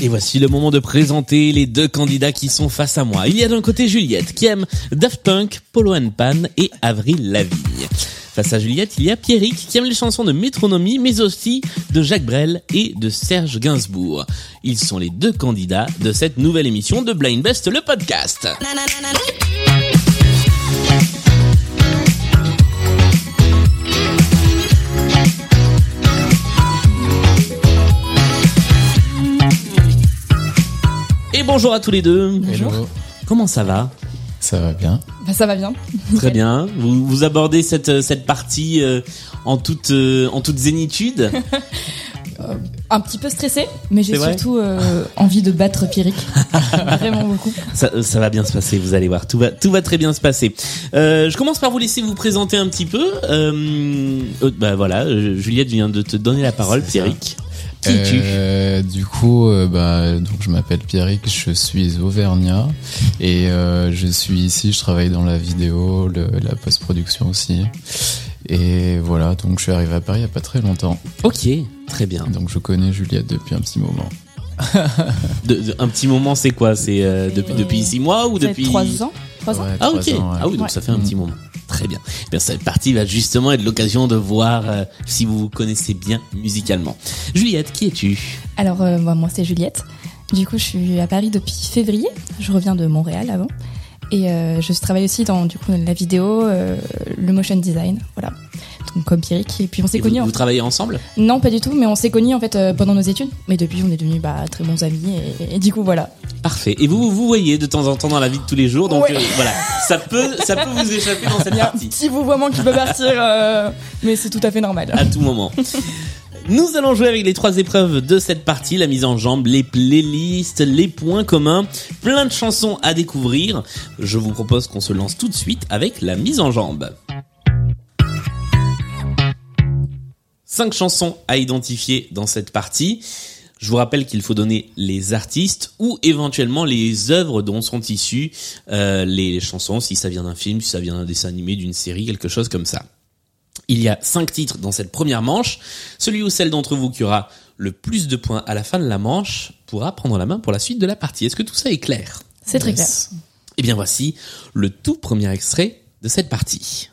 Et voici le moment de présenter les deux candidats qui sont face à moi. Il y a d'un côté Juliette qui aime Daft Punk, Polo and Pan et Avril Lavigne. Face à Juliette, il y a Pierrick qui aime les chansons de Métronomie mais aussi de Jacques Brel et de Serge Gainsbourg. Ils sont les deux candidats de cette nouvelle émission de Blind Best le podcast. Bonjour à tous les deux. Hello. Comment ça va Ça va bien. Bah, ça va bien. Très bien. Vous, vous abordez cette, cette partie euh, en toute euh, en toute zénitude. Un petit peu stressé, mais j'ai surtout euh, envie de battre Pierrick. Vraiment beaucoup. Ça, ça va bien se passer, vous allez voir. Tout va tout va très bien se passer. Euh, je commence par vous laisser vous présenter un petit peu. Euh, euh, bah voilà, euh, Juliette vient de te donner la parole, ça. Qui es-tu? Euh, du coup, euh, bah, donc je m'appelle Pierrick, je suis auvergnat et euh, je suis ici. Je travaille dans la vidéo, le- la post-production aussi. Et voilà, donc je suis arrivé à Paris il y a pas très longtemps. Ok, très bien. Donc je connais Juliette depuis un petit moment. De, de- un petit moment, c'est quoi? C'est euh, depuis depuis six mois ou depuis trois ans. Trois ans? Ouais, Ah ok. ans, ouais. Ah oui, donc Ouais. ça fait un petit moment. Très bien. Eh Bien cette partie va justement être l'occasion de voir euh, si vous vous connaissez bien musicalement. Juliette, qui es-tu? Alors euh, moi, c'est Juliette. Du coup je suis à Paris depuis février. Je reviens de Montréal avant. Et euh, je travaille aussi dans du coup la vidéo, le motion design, voilà. Donc comme Pierrick. Et puis on s'est vous, connus. en- vous travaillez ensemble? Non, pas du tout, mais on s'est connus en fait euh, pendant nos études. Mais depuis on est devenus bah, très bons amis. Et, et du coup voilà. Parfait. Et vous vous voyez de temps en temps dans la vie de tous les jours, donc Ouais. euh, voilà, ça peut ça peut vous échapper dans cette Il y a un partie petit vouvoiement qui peut partir, euh, mais c'est tout à fait normal. à tout moment. Nous allons jouer avec les trois épreuves de cette partie, la mise en jambe, les playlists, les points communs, plein de chansons à découvrir. Je vous propose qu'on se lance tout de suite avec la mise en jambe. Cinq chansons à identifier dans cette partie. Je vous rappelle qu'il faut donner les artistes ou éventuellement les œuvres dont sont issues euh, les chansons, si ça vient d'un film, si ça vient d'un dessin animé, d'une série, quelque chose comme ça. Il y a cinq titres dans cette première manche. Celui ou celle d'entre vous qui aura le plus de points à la fin de la manche pourra prendre la main pour la suite de la partie. Est-ce que tout ça est clair? C'est très clair. Eh bien voici le tout premier extrait de cette partie.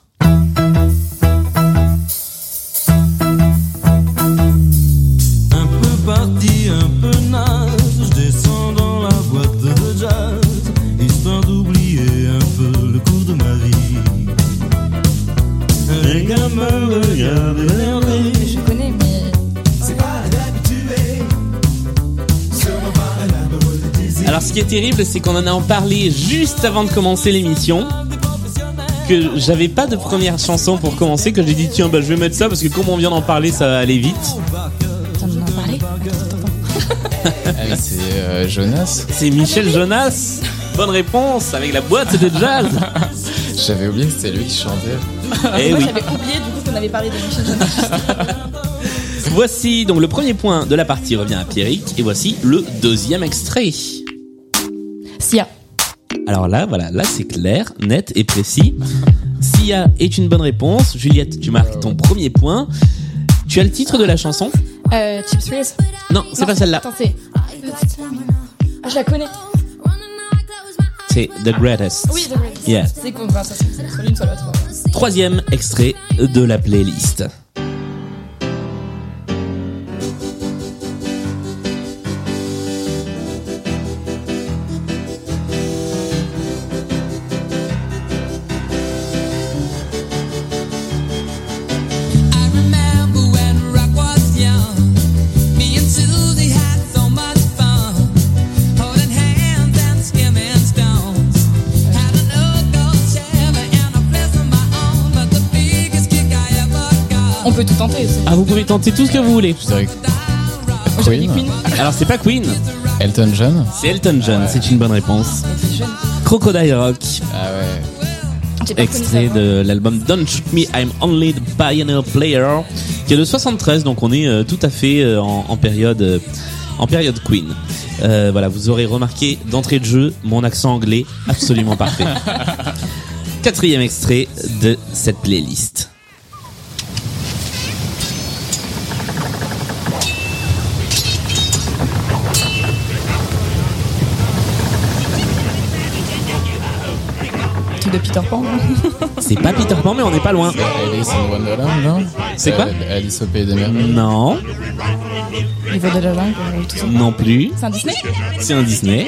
Alors ce qui est terrible, c'est qu'on en a en parlé juste avant de commencer l'émission. Que j'avais pas de première chanson pour commencer, que j'ai dit tiens bah je vais mettre ça parce que comme on vient d'en parler ça va aller vite. Attends. Ah, c'est euh, Jonas. C'est Michel Jonas. Bonne réponse avec la boîte de jazz. J'avais oublié que c'était lui qui chantait. Eh Moi oui. j'avais oublié du coup qu'on avait parlé de Michel Jonas. Voici donc le premier point de la partie revient à Pierrick et voici le deuxième extrait. Sia. Alors là, voilà, là c'est clair, net et précis. Sia est une bonne réponse. Juliette, tu marques ton premier point. Tu as le titre de la chanson Euh, Chips. Non, c'est pas celle-là. Attends, c'est. Ah, je la connais. C'est The Greatest. Oui, The Greatest. Yeah. C'est con, enfin, ça c'est soit l'une soit l'autre. Troisième extrait de la playlist. Ah, vous pouvez tenter tout ce que vous voulez. Que j'avais dit Queen. Queen. Alors c'est pas Queen, Elton John. c'est Elton John, c'est une bonne réponse. C'est. Crocodile Rock, Ah ouais. J'ai pas connu extrait de l'album Don't Shoot Me, I'm Only the Pioneer Player, qui est de 73, donc on est euh, tout à fait euh, en, en période euh, en période Queen. Euh, voilà, vous aurez remarqué d'entrée de jeu mon accent anglais absolument parfait. Quatrième extrait de cette playlist. Truc de Peter Pan. C'est pas Peter Pan, mais on n'est pas loin. Alice in Wonderland, non C'est quoi Euh, Alice au Pays des Merveilles. Non, Niveau de la euh, tout ça. non plus. C'est un Disney C'est un Disney.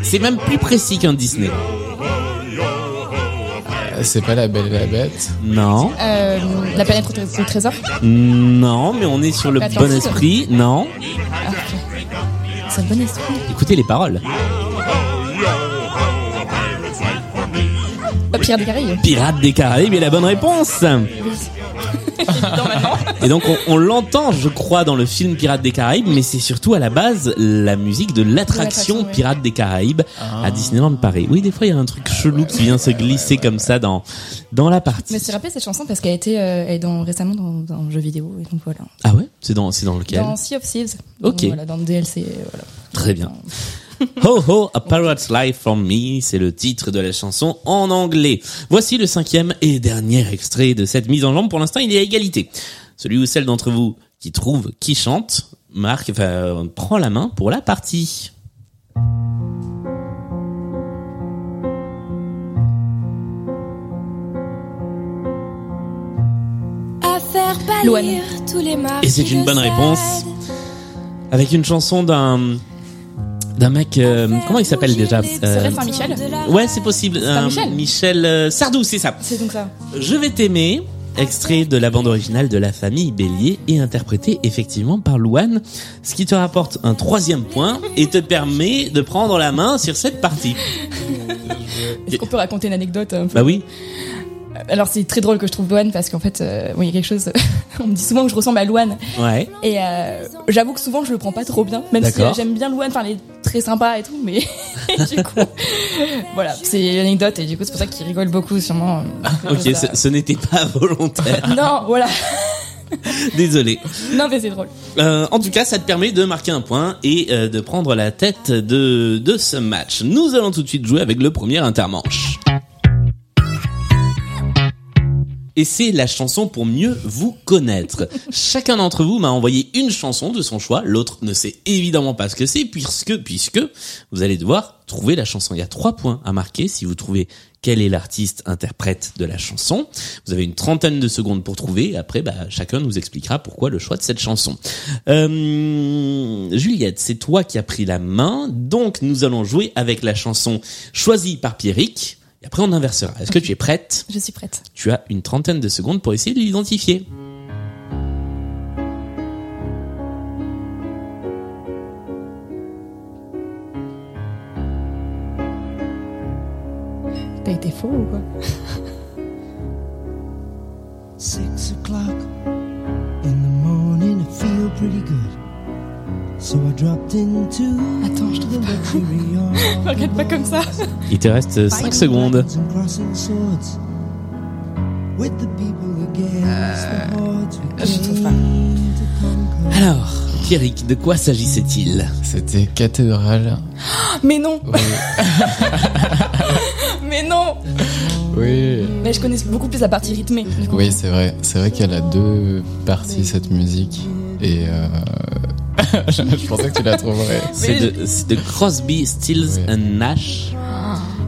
C'est même plus précis qu'un Disney. Euh, C'est pas La Belle et la Bête. Non, euh, La planète au, trésor non, mais on est sur le bon esprit. Non, Ah. C'est le bon esprit. écoutez les paroles. Pirates des Caraïbes. Pirates des Caraïbes est la bonne réponse. Et donc on, on l'entend, je crois, dans le film Pirates des Caraïbes, mais c'est surtout à la base la musique de l'attraction. Pirates des Caraïbes à Disneyland Paris. Oui, des fois il y a un truc chelou qui vient se glisser comme ça dans dans la Je me partie. suis rappelé cette chanson parce qu'elle a été euh, elle est dans, récemment dans, dans un jeu vidéo. Et donc voilà. Ah ouais, c'est dans c'est dans lequel? Dans Sea of Thieves. Ok. Donc, voilà, dans le DLC. euh, Voilà. Très bien. Ho ho, A Pirate's Life from Me, c'est le titre de la chanson en anglais. Voici le cinquième et dernier extrait de cette mise en jambe. Pour l'instant, il est à égalité. Celui ou celle d'entre vous qui trouve qui chante, marque, enfin, euh, prend la main pour la partie. Les Et c'est une bonne réponse. Avec une chanson d'un d'un mec, euh, comment il s'appelle déjà Euh, Saint-Michel Ouais, c'est possible. Michel euh, Sardou, c'est ça. C'est donc ça. Je vais t'aimer, extrait de la bande originale de La Famille Bélier et interprété effectivement par Louane, ce qui te rapporte un troisième point et te permet de prendre la main sur cette partie. Est-ce qu'on peut raconter une anecdote un peu? Bah oui, Alors c'est très drôle que je trouve Louane parce qu'en fait, euh, il y a quelque chose. on me dit souvent que je ressemble à Louane ouais. et euh, j'avoue que souvent je le prends pas trop bien, même si j'aime bien Louane, enfin très sympa et tout, mais du coup, voilà, c'est l'anecdote et du coup c'est pour ça qu'il rigole beaucoup sûrement. euh, Ok, ce n'était pas volontaire. Non, voilà. Désolé. Non mais c'est drôle. Euh, en tout cas, ça te permet de marquer un point et euh, de prendre la tête de, de ce match. Nous allons tout de suite jouer avec le premier intermanche. Et c'est la chanson pour mieux vous connaître. Chacun d'entre vous m'a envoyé une chanson de son choix. L'autre ne sait évidemment pas ce que c'est puisque, puisque vous allez devoir trouver la chanson. Il y a trois points à marquer si vous trouvez quel est l'artiste interprète de la chanson. Vous avez une trentaine de secondes pour trouver. Après, bah, chacun nous expliquera pourquoi le choix de cette chanson. Euh, Juliette, c'est toi qui as pris la main. Donc, nous allons jouer avec la chanson choisie par Pierrick. Et après, on inversera. Est-ce que tu es prête? Je suis prête. Tu as une trentaine de secondes pour essayer de l'identifier. T'as été faux ou quoi? Attends, je the trouve yard. Regarde pas comme ça. Il te reste 5 secondes. And crossing swords with the people against the hordes we je trouve pas. Alors, Pierrick, de quoi s'agissait-il? C'était Cathédrale. Mais non, Oui. mais non. oui. Mais je connais beaucoup plus la partie rythmée. Oui, c'est vrai. C'est vrai qu'elle a deux parties, cette musique. Et euh... je pensais que tu la trouverais. C'est de, Crosby, Stills Oui. and Nash.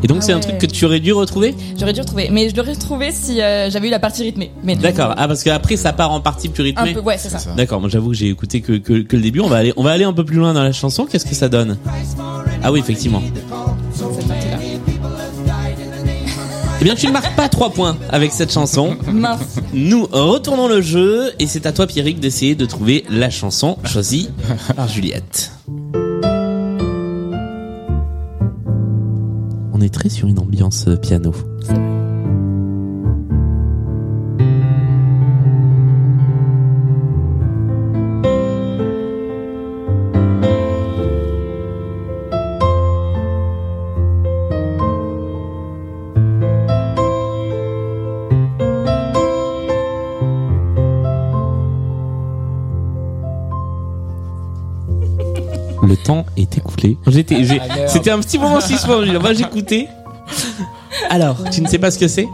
Et donc Ah c'est un ouais. truc que tu aurais dû retrouver? J'aurais dû retrouver, mais je l'aurais retrouvé si euh, j'avais eu la partie rythmée. Mais D'accord. Ah parce qu'après ça part en partie plus Un rythmée. peu, ouais, c'est ça. D'accord, moi j'avoue que j'ai écouté que, que, que le début. On va aller on va aller un peu plus loin dans la chanson. Qu'est-ce que ça donne? Ah oui, effectivement. Eh bien, tu ne marques pas trois points avec cette chanson. Mince. Nous retournons le jeu et c'est à toi, Pierrick, d'essayer de trouver la chanson choisie par Juliette. On est très sur une ambiance euh, piano. C'est vrai. Est écoulé. J'étais, j'ai- Ah, c'était un petit moment suspendu. Moi, j'écoutais. Alors, tu ne sais pas ce que c'est.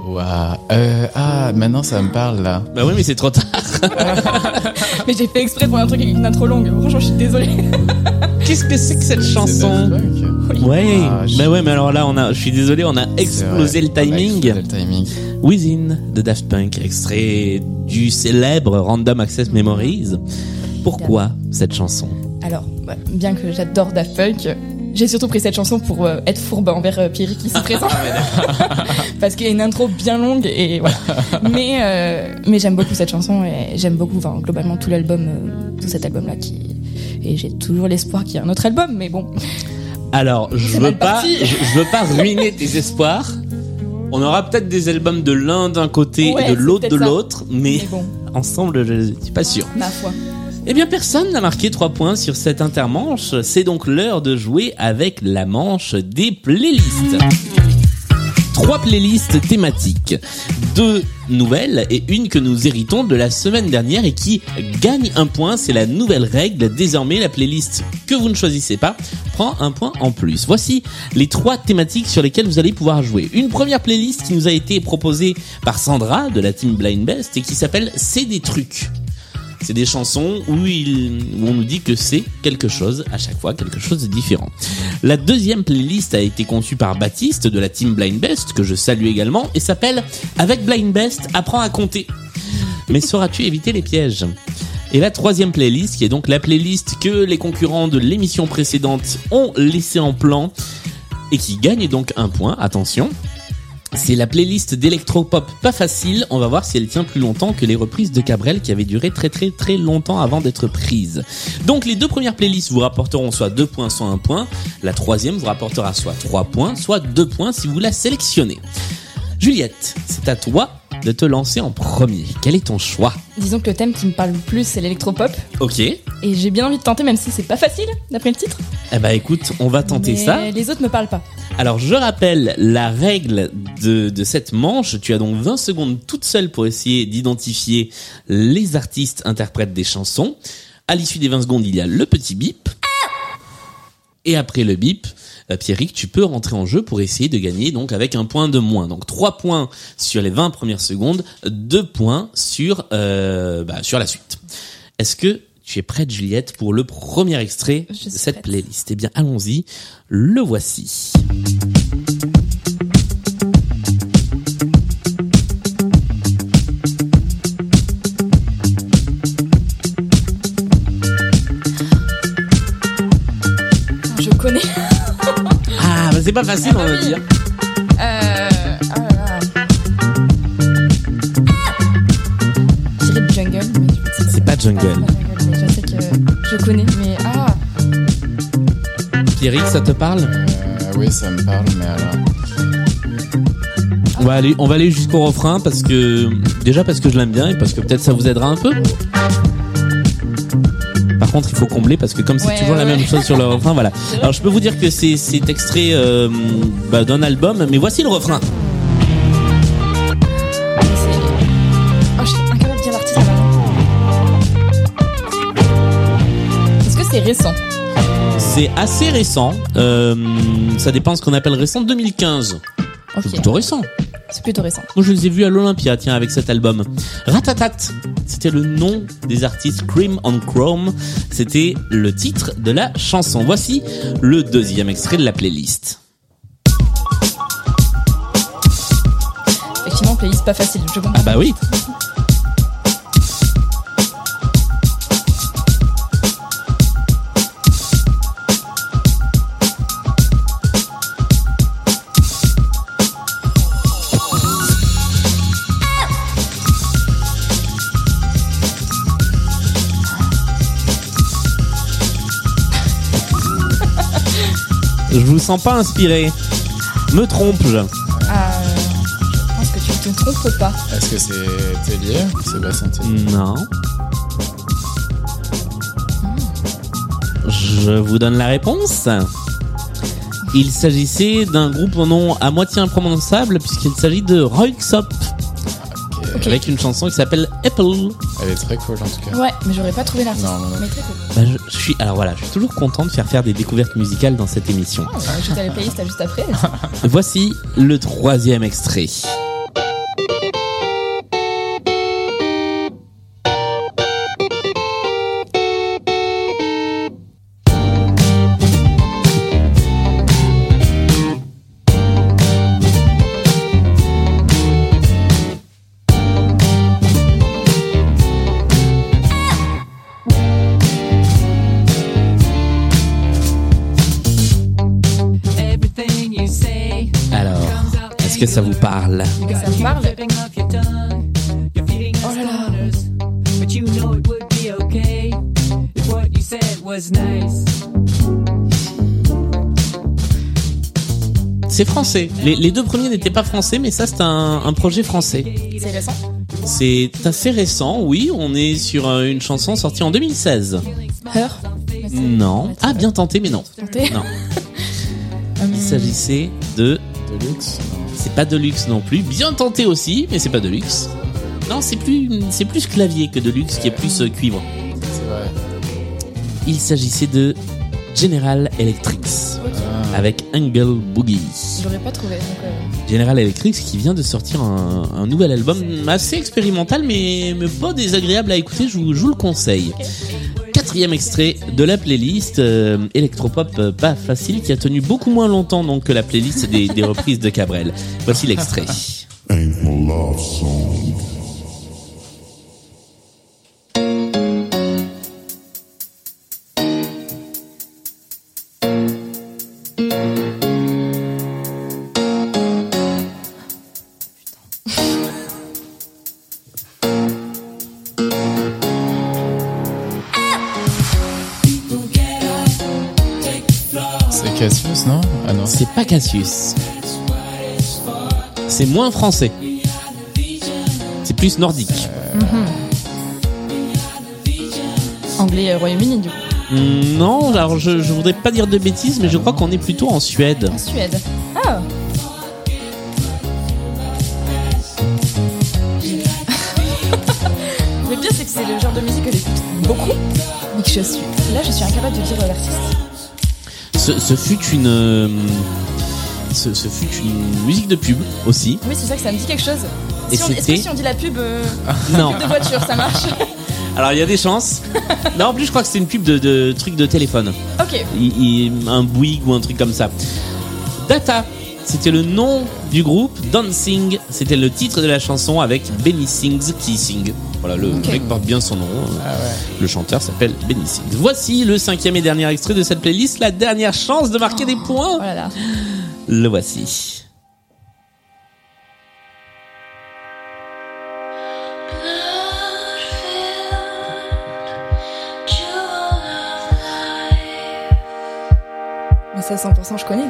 Euh, ah, maintenant ça me parle là. Bah oui, mais c'est trop tard. Mais j'ai fait exprès pour un truc avec une intro longue. Franchement, je suis désolée. Qu'est-ce que c'est que cette C'est chanson. Ouais, Ah, je- bah ouais, mais alors là, on a, je suis désolé, on a explosé le timing. On a explosé le timing. Within de Daft Punk, extrait du célèbre Random Access Memories. Pourquoi cette chanson? Alors, ouais, bien que j'adore Daft Punk, j'ai surtout pris cette chanson pour euh, être fourbe envers euh, Pierre qui se présente. Parce qu'il y a une intro bien longue et voilà. mais euh, mais j'aime beaucoup cette chanson et j'aime beaucoup enfin, globalement tout l'album, euh, tout cet album-là qui. Et j'ai toujours l'espoir qu'il y ait un autre album, mais bon. Alors, je veux pas, parti. je, je veux pas ruiner tes espoirs. On aura peut-être des albums de l'un d'un côté Ouais, et de l'autre de l'autre, mais Mais bon, ensemble, je suis pas sûr. ma foi. Eh bien, personne n'a marqué trois points sur cette intermanche. C'est donc l'heure de jouer avec la manche des playlists. Trois playlists thématiques. Deux nouvelles et une que nous héritons de la semaine dernière et qui gagne un point. C'est la nouvelle règle. Désormais, la playlist que vous ne choisissez pas prend un point en plus. Voici les trois thématiques sur lesquelles vous allez pouvoir jouer. Une première playlist qui nous a été proposée par Sandra de la team Blind Best et qui s'appelle C'est des trucs. C'est des chansons où, on nous dit que c'est quelque chose à chaque fois, quelque chose de différent. La deuxième playlist a été conçue par Baptiste de la team Blind Best, que je salue également, et s'appelle Avec Blind Best, apprends à compter. Mais sauras-tu éviter les pièges? Et la troisième playlist, qui est donc la playlist que les concurrents de l'émission précédente ont laissé en plan et qui gagne donc un point, attention. C'est la playlist d'électropop pas facile. On va voir si elle tient plus longtemps que les reprises de Cabrel qui avaient duré très très très longtemps avant d'être prises. Donc les deux premières playlists vous rapporteront soit 2 points, soit 1 point. La troisième vous rapportera soit 3 points, soit 2 points si vous la sélectionnez. Juliette, c'est à toi de te lancer en premier. Quel est ton choix Disons que le thème qui me parle le plus, c'est l'électropop. Ok. Eh Et j'ai bien envie de tenter, même si c'est pas facile, d'après le titre. bah écoute, on va tenter Mais ça. Les autres me parlent pas. Alors je rappelle la règle de, de cette manche. Tu as donc 20 secondes toute seule pour essayer d'identifier les artistes interprètes des chansons. À l'issue des 20 secondes, il y a le petit bip. Et après le bip, Pierrick, tu peux rentrer en jeu pour essayer de gagner donc avec un point de moins. Donc 3 points sur les 20 premières secondes, 2 points sur, euh, bah, sur la suite. Est-ce que tu es prête Juliette pour le premier extrait Je de cette prête. playlist? Eh bien allons-y, le voici. C'est pas facile, on va dire. Euh... Ah là là. Je dirais du jungle, mais je sais que C'est pas jungle. c'est pas jungle, mais je sais que je connais, mais ah, Pierrick, ça te parle? Euh, oui, ça me parle, mais alors. On va aller, on va aller jusqu'au refrain parce que déjà parce que je l'aime bien et parce que peut-être ça vous aidera un peu. Contre, il faut combler parce que comme c'est Ouais, toujours la même chose sur le refrain, voilà. Alors je peux vous dire que c'est extrait euh, bah, d'un album, mais voici le refrain. c'est. Oh, de. Est-ce que c'est récent? C'est assez récent. Euh, ça dépend ce qu'on appelle récent. 2015. Ok, C'est plutôt récent. c'est plutôt récent. Moi, je les ai vus à l'Olympia, tiens, avec cet album. Ratatat, c'était le nom des artistes Cream on Chrome. C'était le titre de la chanson. Voici le deuxième extrait de la playlist. Effectivement, playlist pas facile, je comprends. Ah bah oui. Je vous sens pas inspiré. Me trompe-je je pense que tu ne te trompes pas. Est-ce que c'est Tellier Sébastien Tellier Non. Je vous donne la réponse. Il s'agissait d'un groupe au nom à moitié imprononçable puisqu'il s'agit de Royksop. Avec une chanson qui s'appelle Apple. Elle est très cool en tout cas. Ouais, mais j'aurais pas trouvé l'artiste. Non, non, non. Mais très cool. Bah, je, je suis alors voilà, je suis toujours content de faire faire des découvertes musicales dans cette émission. Oh, à la playlist là, juste après. Voici le troisième extrait. Que ça vous parle Ça Oh là là. C'est français. Les, les deux premiers n'étaient pas français, mais ça c'est un, un projet français. C'est récent? C'est assez récent, oui. On est sur euh, une chanson sortie en 2016. Heur. Non. Ah, bien tenté, mais non. Tenté. Non. Hum, Il s'agissait de. De luxe non. C'est pas de luxe non plus. Bien tenté aussi, mais c'est pas de luxe. Non, c'est plus, c'est plus clavier que de luxe, qui est plus euh, cuivre. C'est vrai. Il s'agissait de General Electric Ok. Ah, avec Angle Boogie. J'aurais pas trouvé. Donc, euh, General Electric qui vient de sortir un, un nouvel album assez expérimental mais, mais pas désagréable à écouter, je vous, je vous le conseille. Quatrième extrait de la playlist euh, électropop euh, pas facile qui a tenu beaucoup moins longtemps donc que la playlist des, des reprises de Cabrel. Voici l'extrait. C'est moins français. C'est plus nordique. Anglais euh, Royaume-Uni du coup. Hum, Non, alors je, je voudrais pas dire de bêtises, mais je crois qu'on est plutôt en Suède. En Suède. Ah. Le pire c'est que c'est le genre de musique que j'écoute beaucoup, mais que je suis là je suis incapable de dire euh, l'artiste. Ce, ce fut une, euh, ce, ce fut une musique de pub aussi. Oui c'est ça que ça me dit quelque chose. Et Si on, est-ce que si on dit la pub, euh, Non. pub de voiture ça marche Alors il y a des chances. Non, en plus je crois que c'est une pub de, de truc de téléphone. Ok. Il- il- un Bouygues ou un truc comme ça. Data, c'était le nom du groupe. Dancing, c'était le titre de la chanson avec Benny Sings Kissing. Voilà, le mec porte bien son nom. Ah ouais. Le chanteur s'appelle Benny Sings. Voici le cinquième et dernier extrait de cette playlist, la dernière chance de marquer des points. Oh là là. Le voici. Mais ça 100% je connais.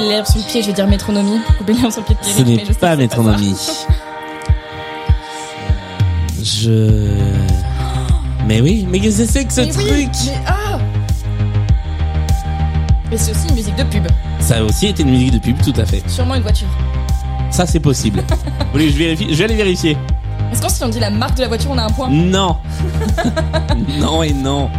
Couper sur le pied, je vais dire métronomie. Pour couper l'herbe sur le pied de Ce Pierrick, n'est pas métronomie. Je. Mais oui, mais qu'est-ce que c'est que ce Mais oui, truc mais ah Mais c'est aussi une musique de pub. Ça a aussi été une musique de pub, tout à fait. Sûrement une voiture. Ça, c'est possible. Vous voulez que je vérifie Je vais aller vérifier. Est-ce que si on dit la marque de la voiture, on a un point? Non. non et non.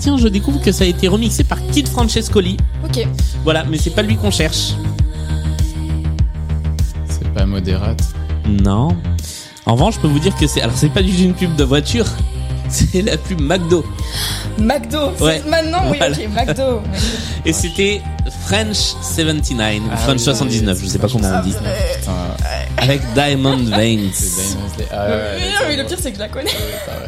Tiens, je découvre que ça a été remixé par Kid Francescoli. Ok. Voilà, mais c'est pas lui qu'on cherche. C'est pas modérate. Non. En revanche, je peux vous dire que c'est. Alors, c'est pas du tout une pub de voiture. C'est la pub McDo. McDo. c'est- Ouais. Maintenant, oui, Voilà. ok, McDo. Et c'était French 79, Ah French oui, 79, oui, je sais pas comment on dit. Putain, Avec Diamond Veins. Ah ouais, Oui, ouais, non, mais le pire, c'est que je la connais.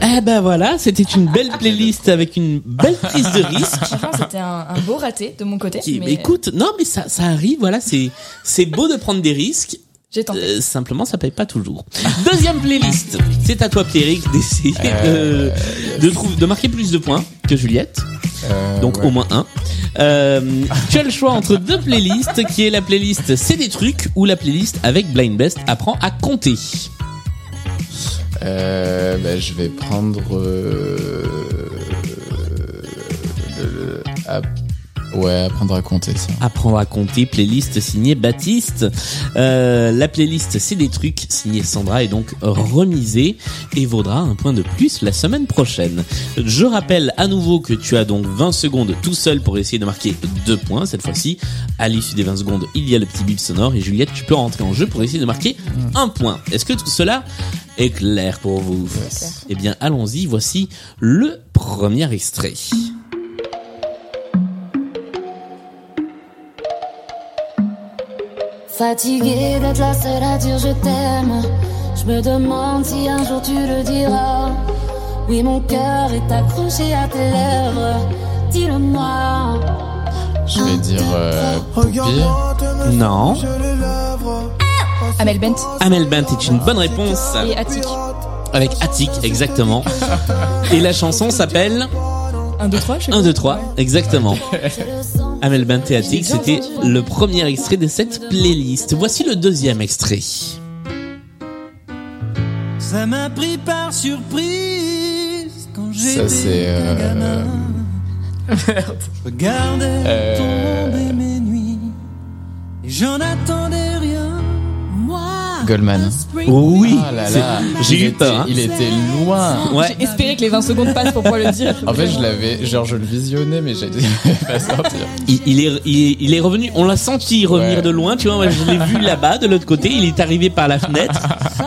Eh ben voilà, c'était une belle playlist avec une belle prise de risque. C'était un, un beau raté de mon côté. Qui- mais mais écoute, non mais ça, ça arrive, voilà, c'est c'est beau de prendre des risques. J'ai tenté. Euh, simplement, ça paye pas toujours. Deuxième playlist. C'est à toi, Pierrick, d'essayer Euh, de, de, trouver, de marquer plus de points que Juliette. Euh, Donc ouais. au moins un. Euh, tu as le choix entre deux playlists, qui est la playlist C'est des trucs ou la playlist avec Blind Best apprend à compter. Euh, bah, je vais prendre. Euh, le- ouais, apprendre à compter ça. Apprendre à compter, playlist signée Baptiste. Euh, la playlist C'est des trucs signée Sandra est donc remisée et vaudra un point de plus la semaine prochaine. Je rappelle à nouveau que tu as donc 20 secondes tout seul pour essayer de marquer deux points cette fois-ci. À l'issue des 20 secondes, il y a le petit bip sonore et Juliette, tu peux rentrer en jeu pour essayer de marquer un point. Est-ce que tout cela est clair pour vous? Eh bien, allons-y. Voici le premier extrait. Fatiguée d'être la seule à dire je t'aime. Je me demande si un jour tu le diras. Oui, mon cœur est accroché à tes lèvres. Dis-le-moi. Je vais dire euh, Poupie. Non. Amel Bent Amel Bent est une bonne réponse. et Attic. Avec Attic, exactement. Et la chanson s'appelle 1, 2, 3, je sais 1, 2, 3, exactement. Amel Bent et Attic, c'était le premier extrait de cette playlist. Voici le deuxième extrait. Ça m'a pris par surprise quand Ça, j'étais c'est, un euh, gamin. Je regardais Euh, tomber mes nuits et j'en attendais rien. Goldman. Oui, Ah là c'est- là. j'ai Il eu peur. était- hein. Il était loin. Ouais. J'ai espéré que les 20 secondes passent pour pouvoir le dire. En fait, je l'avais, genre, je le visionnais, mais j'ai dû pas sortir. Il, il est, il, est, il est revenu, on l'a senti revenir Ouais. de loin, tu vois, moi, je l'ai vu là-bas, de l'autre côté, il est arrivé par la fenêtre,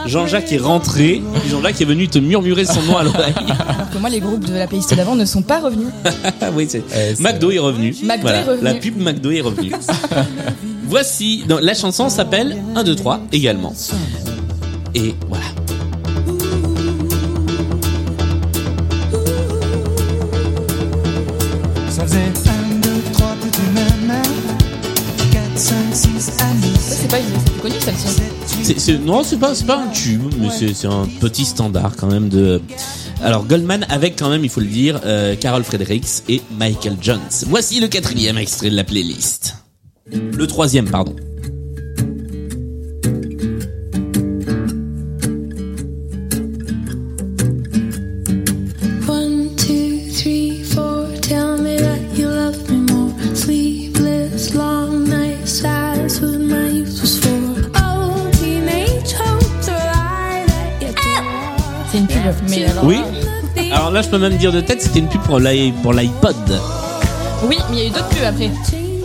Jean-Jacques est rentré, Jean-Jacques est venu te murmurer son nom à l'oreille. Alors que moi, les groupes de la playlist d'avant ne sont pas revenus. Ah oui, c'est, Ouais, c'est- McDo est revenu. McDo est revenu. La pub McDo est revenue. Voici, donc, la chanson s'appelle 1, 2, 3 également. Et voilà. Ça faisait 1, 2, 3, tout est même. 4, 5, 6, Ça, amis. c'est pas c'est plus connu, celle-ci. Non, c'est pas, c'est pas un tube, mais c'est, c'est un petit standard quand même de. Alors Goldman avec quand même, il faut le dire, euh, Carol Fredericks et Michael Jones. Voici le quatrième extrait de la playlist. Le troisième, pardon. One, two, three, four. Tell me that you love me more. Sleepless, long nights. That's what my youth was for. Teenage hopes are lie that you do. C'est une pub, mais alors. Oui. Alors là, je peux même dire de tête, c'était une pub pour l'iPod. Oui, mais il y a eu d'autres pubs après.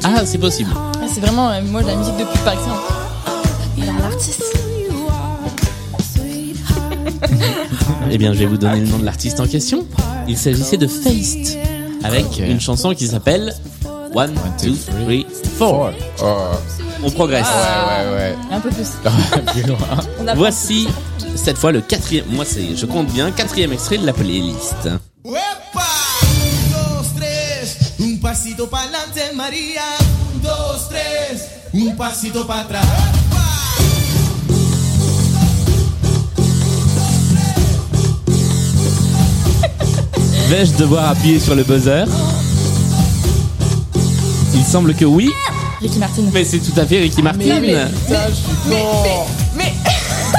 Ah, c'est possible. Ah, c'est vraiment, euh, moi, de la musique de pub par exemple. Alors, l'artiste. Eh bien, je vais vous donner le nom de l'artiste en question. Il s'agissait de Feist, avec une chanson qui s'appelle One, Two, Three, Four. Oh. On progresse. Ouais, ouais, Un peu plus. ouais. Plus loin. On Voici cette fois le quatrième. Moi, c'est, je compte bien, quatrième extrait de la playlist. ¡Uepa! Un, dos, tres, un pasito María. Pasito para atrás. Vais-je devoir appuyer sur le buzzer? Il semble que oui, Ricky Martin. mais c'est tout à fait Ricky Martin. Mais, mais, mais-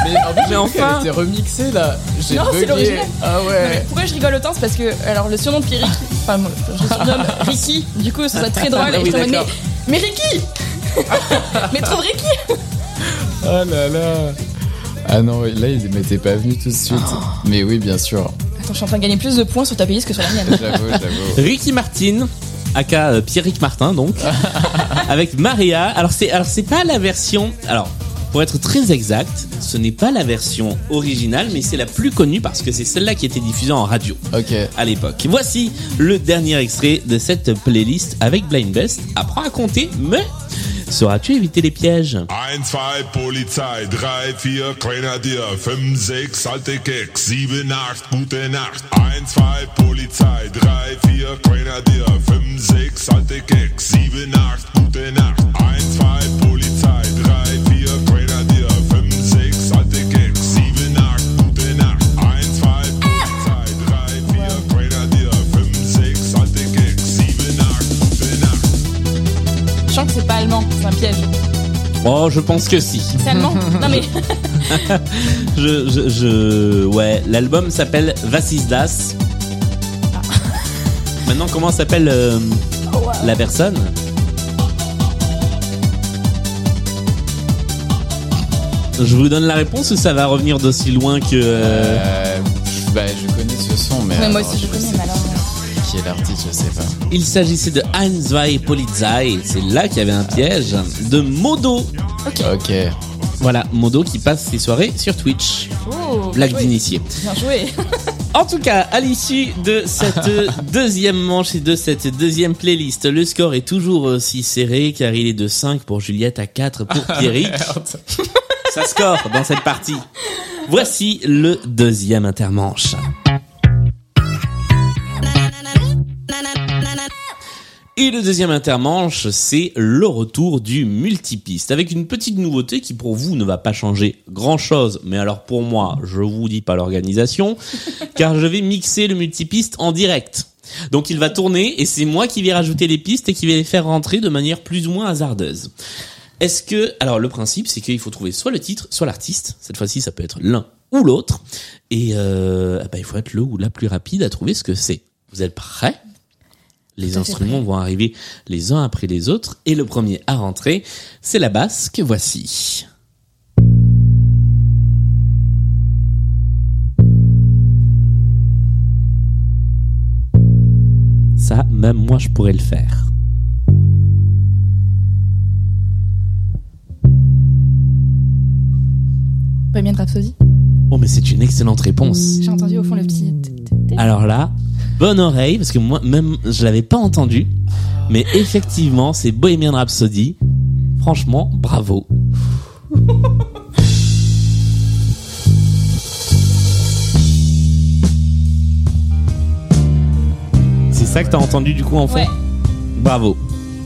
Mais en fait, Mais j'ai vu qu'elle enfin. était remixée là. J'ai Non, c'est l'original. Ah Non, mais ouais. pourquoi je rigole autant C'est parce que, alors, le surnom de Pierrick, enfin, moi, je surnomme Ricky, du coup, ça serait très drôle. Ah et je d'accord. mais, mais Ricky Mais trouve Ricky Ah là là. Ah non, là, il m'était pas venu tout de suite. Mais oui, bien sûr. Attends, je suis en train de gagner plus de points sur ta playlist que sur la mienne. J'avoue, j'avoue. Ricky Martin, aka euh, Pierrick Martin donc, avec Maria. Alors c'est alors c'est pas la version. Alors pour être très exact, ce n'est pas la version originale, mais c'est la plus connue parce que c'est celle-là qui était diffusée en radio Ok. à l'époque. Voici le dernier extrait de cette playlist avec Blind Best. Apprends à compter, mais sauras-tu éviter les pièges? 1, 2, Polizei, 3, 4, Grenadier, 5, 6, alte Keks, 7, 8, gute Nacht. 1, 2, Polizei, 3, 4, Grenadier, 5, 6, alte Keks, 7, 8, gute Nacht. 1, 2, c'est pas allemand, c'est un piège. Oh, je pense que si. C'est allemand Non mais Je, je, je... ouais, l'album s'appelle Was ist das Maintenant, comment s'appelle euh, la personne? Je vous donne la réponse ou ça va revenir d'aussi loin que... euh, Euh, bah, je connais ce son, mais. Mais moi aussi je connais, sais mais alors. Pas Qui est l'artiste, je sais pas. Il s'agissait de Ein, zwei, Polizei, c'est là qu'il y avait un piège, de Modo. Ok. Voilà, Modo qui passe ses soirées sur Twitch. Oh, Blague bien joué. d'initié. Bien joué. En tout cas, à l'issue de cette deuxième manche et de cette deuxième playlist, le score est toujours aussi serré car il est de 5 pour Juliette à 4 pour Pierrick. Ça score dans cette partie. Voici le deuxième intermanche. Et le deuxième intermanche, c'est le retour du multipiste, avec une petite nouveauté qui pour vous ne va pas changer grand chose, mais alors pour moi, je vous dis pas l'organisation, car je vais mixer le multipiste en direct. Donc il va tourner et c'est moi qui vais rajouter les pistes et qui vais les faire rentrer de manière plus ou moins hasardeuse. Est-ce que alors le principe c'est qu'il faut trouver soit le titre, soit l'artiste. Cette fois-ci ça peut être l'un ou l'autre et euh, bah, il faut être le ou la plus rapide à trouver ce que c'est. Vous êtes prêts? Les instruments vont arriver les uns après les autres et le premier à rentrer c'est la basse que voici. Ça, même moi, je pourrais le faire. Bohemian Rhapsody. Oh, mais c'est une excellente réponse. J'ai entendu au fond le petit. Alors là, bonne oreille, parce que moi, même, je l'avais pas entendu. Mais effectivement, c'est Bohemian Rhapsody. Franchement, bravo. C'est ça que t'as entendu du coup en fond Ouais. Bravo.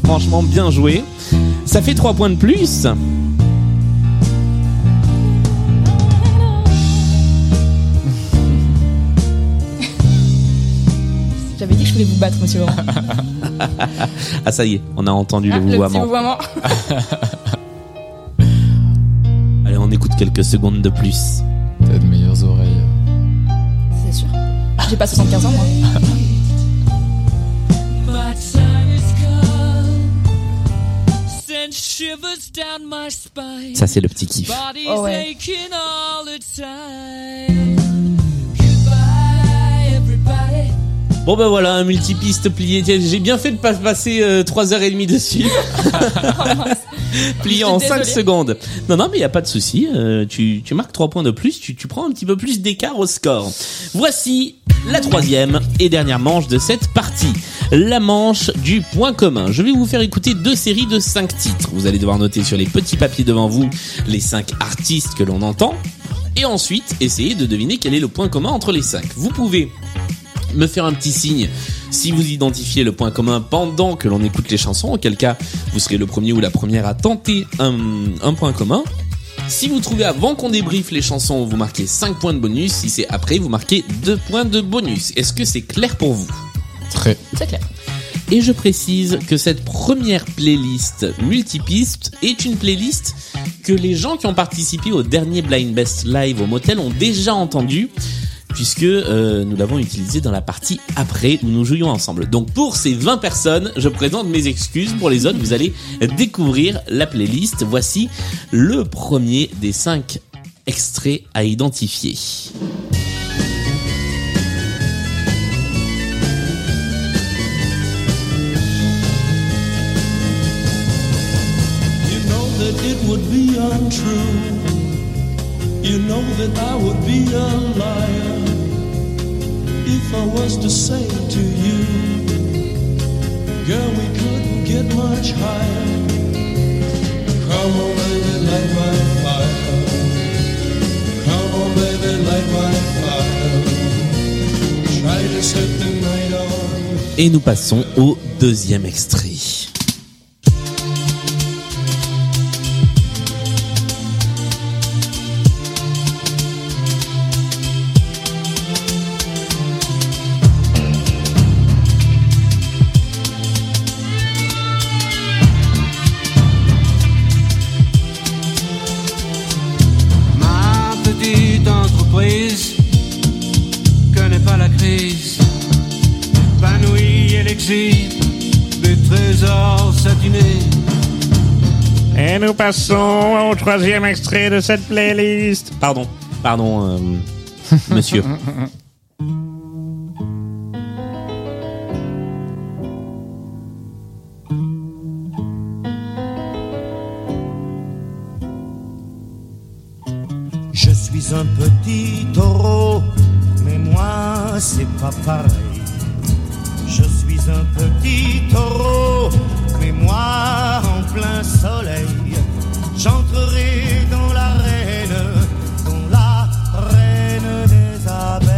Franchement, bien joué. Ça fait 3 points de plus. Vous battre, monsieur Laurent. Ah ça y est, on a entendu Ah, le le petit vouvoiement. Allez, on écoute quelques secondes de plus. T'as de meilleures oreilles. C'est sûr. J'ai pas 75 ans, moi. Ça c'est le petit kiff. Oh ouais. Bon ben voilà, un multipiste plié. Tiens, J'ai bien fait de pas passer euh, 3h30 dessus. plié en Je suis 5 désolée. secondes. Non, non, mais il a pas de souci. euh, tu, tu marques 3 points de plus, tu, tu prends un petit peu plus d'écart au score. Voici la troisième et dernière manche de cette partie. La manche du point commun. Je vais vous faire écouter deux séries de 5 titres. Vous allez devoir noter sur les petits papiers devant vous les 5 artistes que l'on entend. Et ensuite, essayer de deviner quel est le point commun entre les 5. Vous pouvez me faire un petit signe si vous identifiez le point commun pendant que l'on écoute les chansons, auquel cas vous serez le premier ou la première à tenter un, un point commun. Si vous trouvez avant qu'on débriefe les chansons, vous marquez 5 points de bonus. Si c'est après, vous marquez 2 points de bonus. Est-ce que c'est clair pour vous? Très. C'est clair. Et je précise que cette première playlist multipiste est une playlist que les gens qui ont participé au dernier Blind Best Live au motel ont déjà entendu puisque euh, nous l'avons utilisé dans la partie après où nous jouions ensemble. Donc pour ces 20 personnes, je présente mes excuses. Pour les autres, vous allez découvrir la playlist. Voici le premier des 5 extraits à identifier. You know that I would be a liar if I was to say to you, girl, we couldn't get much higher. Come on, baby, light my fire. Come on, baby, light my fire. Try to set the night on. Et nous passons au deuxième extrait. Passons au troisième extrait de cette playlist. Pardon, pardon, euh, monsieur. Je suis un petit taureau, mais moi c'est pas pareil. Je suis un petit taureau, mais moi en plein soleil, j'entrerai dans l'arène, dans la reine des abeilles.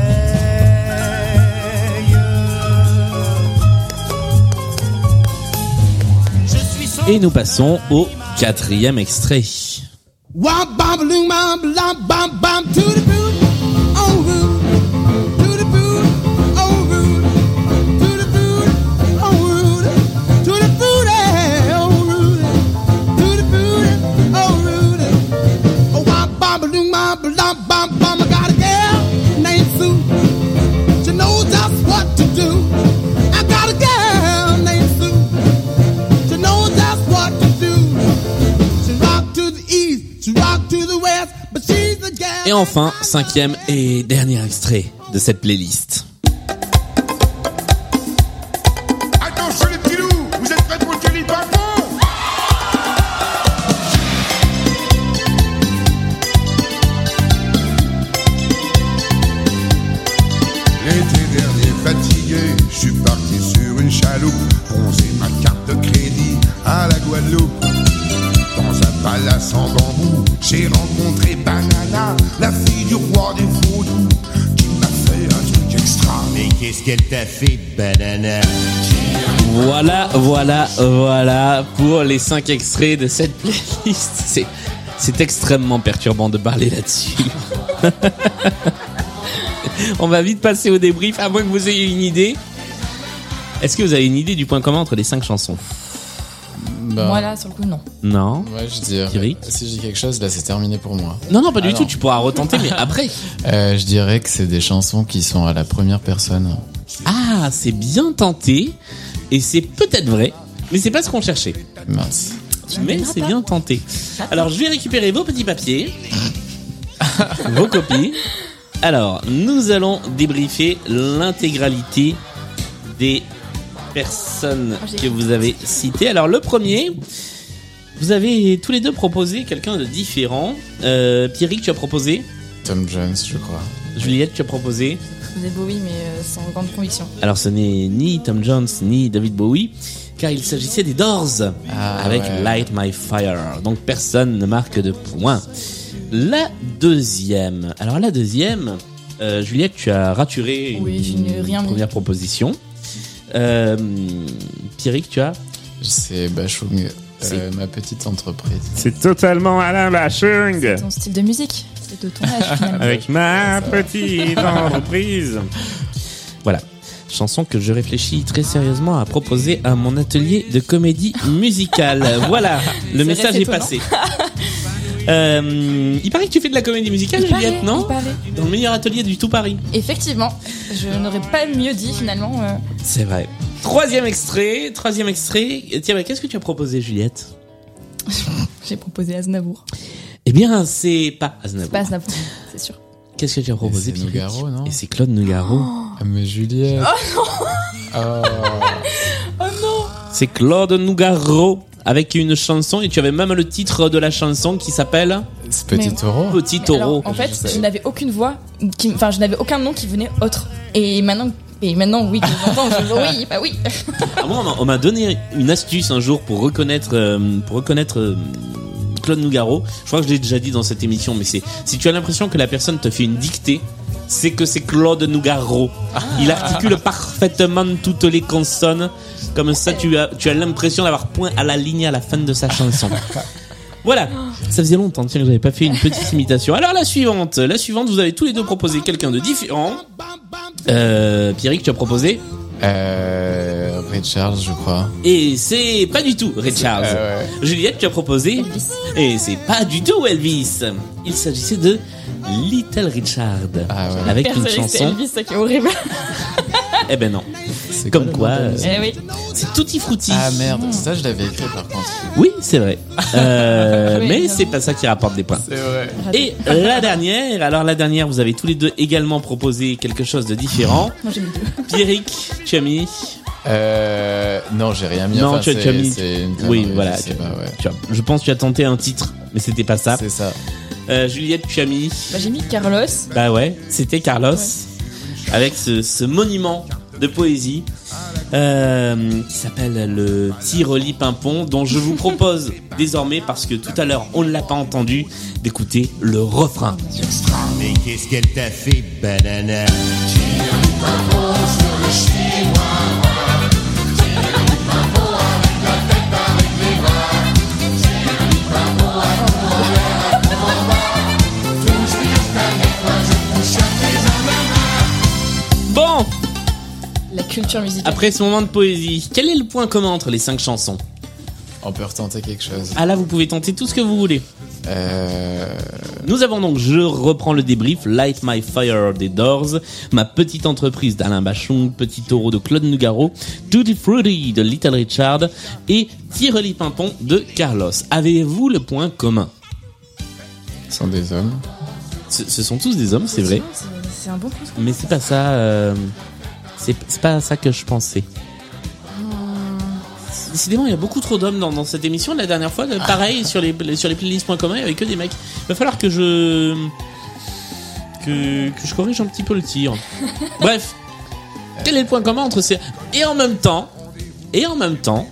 Je suis son Et nous passons au quatrième extrait. Enfin, cinquième et dernier extrait de cette playlist. Du roi des vaudous, qui m'a fait un truc extra. Mais qu'est-ce qu'elle t'a fait, banana? Voilà, voilà, voilà pour les cinq extraits de cette playlist. C'est, c'est extrêmement perturbant de parler là-dessus. On va vite passer au débrief, à moins que vous ayez une idée. Est-ce que vous avez une idée du point commun entre les cinq chansons? Bah, Moi là, sur le coup, non. Non Ouais, je dirais. Si je dis quelque chose, là, c'est terminé pour moi. Non, non, pas du Ah tout, non. tu pourras retenter, mais après. Euh, je dirais que c'est des chansons qui sont à la première personne. Ah, c'est bien tenté, et c'est peut-être vrai, mais c'est pas ce qu'on cherchait. Mince. Mais c'est bien tenté. Alors, je vais récupérer vos petits papiers, vos copies. Alors, nous allons débriefer l'intégralité des personnes que vous avez citées. Alors, le premier, vous avez tous les deux proposé quelqu'un de différent. Euh, Pierrick, tu as proposé. Tom Jones, je crois. Juliette, tu as proposé. Faisais Bowie, mais euh, sans grande conviction. Alors, ce n'est ni Tom Jones ni David Bowie, car il s'agissait des Doors Ah, avec ouais. Light My Fire. Donc, personne ne marque de points. La deuxième. Alors, la deuxième, euh, Juliette, tu as raturé Oui, je n'ai une rien mis. première proposition. Euh, Pierrick, tu as C'est Bachung, euh, C'est- ma petite entreprise. C'est totalement Alain Bachung Ton style de musique, c'est de ton âge finalement. avec ma petite entreprise. Voilà. Chanson que je réfléchis très sérieusement à proposer à mon atelier de comédie musicale. Voilà, le C'est message est passé. Euh, il paraît que tu fais de la comédie musicale, Il paraît, Juliette, non il paraît. Dans le meilleur atelier du tout Paris. Effectivement, je n'aurais pas mieux dit finalement. euh, C'est vrai. Troisième extrait, troisième extrait. Tiens, mais qu'est-ce que tu as proposé, Juliette? J'ai proposé Aznavour. Eh bien, c'est pas Aznavour. Pas Aznavour, c'est sûr. Qu'est-ce que tu as proposé, c'est Pierrick Nougaro, non? Et c'est Claude Nougaro. Ah, mais Juliette. Oh C'est Claude Nougaro avec une chanson et tu avais même le titre de la chanson qui s'appelle Petit Mais- Taureau. Petit Taureau. alors, en fait, je n'avais aucune voix, qui, enfin, je n'avais aucun nom qui venait autre. Et maintenant, et maintenant, oui, en temps, je oui, bah oui. Ah, moi, on m'a- on m'a donné une astuce un jour pour reconnaître, euh, pour reconnaître euh, Claude Nougaro. Je crois que je l'ai déjà dit dans cette émission, mais c'est si tu as l'impression que la personne te fait une dictée, c'est que c'est Claude Nougaro. Il articule parfaitement toutes les consonnes. Comme ça, tu as, tu as l'impression d'avoir point à la ligne à la fin de sa chanson. Voilà, ça faisait longtemps tiens, que j'avais pas fait une petite imitation. Alors la suivante, la suivante, vous avez tous les deux proposé quelqu'un de différent. Euh, Pierrick, tu as proposé? Euh, Richard, je crois. Et c'est pas du tout Ray Charles. Euh, ouais. Juliette, tu as proposé Elvis. Et c'est pas du tout Elvis. Il s'agissait de Little Richard. Ah ouais. Avec une que c'est chanson. Elvis, ça qui est horrible. Eh ben non. C'est Comme quoi, euh, eh oui. C'est Tutti Frutti. Ah merde, ça je l'avais écrit par contre. Oui, c'est vrai. Euh, Oui, mais c'est pas ça qui rapporte des points. C'est vrai. Et la dernière, alors la dernière, vous avez tous les deux également proposé quelque chose de différent. Moi j'ai mis deux. Pierrick, tu as mis Euh, non, j'ai rien mis. Non, enfin, tu as- tu as mis- c'est une Oui, voilà. je sais pas, ouais. tu as- je pense que tu as tenté un titre, mais c'était pas ça. C'est ça. Euh, Juliette, tu as mis Bah, j'ai mis Carlos. Bah ouais, c'était Carlos avec ce, ce monument de poésie euh, qui s'appelle le Tiroli Pimpon, dont je vous propose désormais, parce que tout à l'heure on ne l'a pas entendu, d'écouter le refrain. Mais qu'est-ce qu'elle t'a fait, banana? Bon, culture musicale. après ce moment de poésie, quel est le point commun entre les cinq chansons? On peut retenter quelque chose. Ah là, vous pouvez tenter tout ce que vous voulez. Euh, Nous avons donc, je reprends le débrief, Light My Fire des Doors, Ma Petite Entreprise d'Alain Bachung, Petit Taureau de Claude Nougaro, Tutti Frutti de Little Richard et Tireli Pimpon de Carlos. Avez-vous le point commun? Ce sont des hommes. ce, ce sont tous des hommes, c'est vrai, C'est- C'est un bon coup. mais c'est pas ça. euh, c'est c'est pas ça que je pensais. Décidément, il y a beaucoup trop d'hommes dans, dans cette émission. La dernière fois, euh, pareil, sur les, sur les playlists.com, il y avait que des mecs. Il va falloir que je. que, que je corrige un petit peu le tir. Bref. Quel est le point commun entre ces. Et en même temps. Et en même temps.